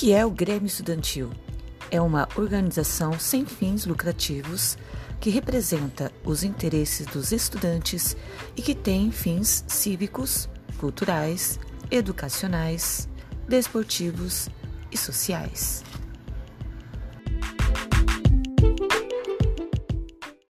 que é o Grêmio Estudantil? É uma organização sem fins lucrativos que representa os interesses dos estudantes e que tem fins cívicos, culturais, educacionais, desportivos e sociais.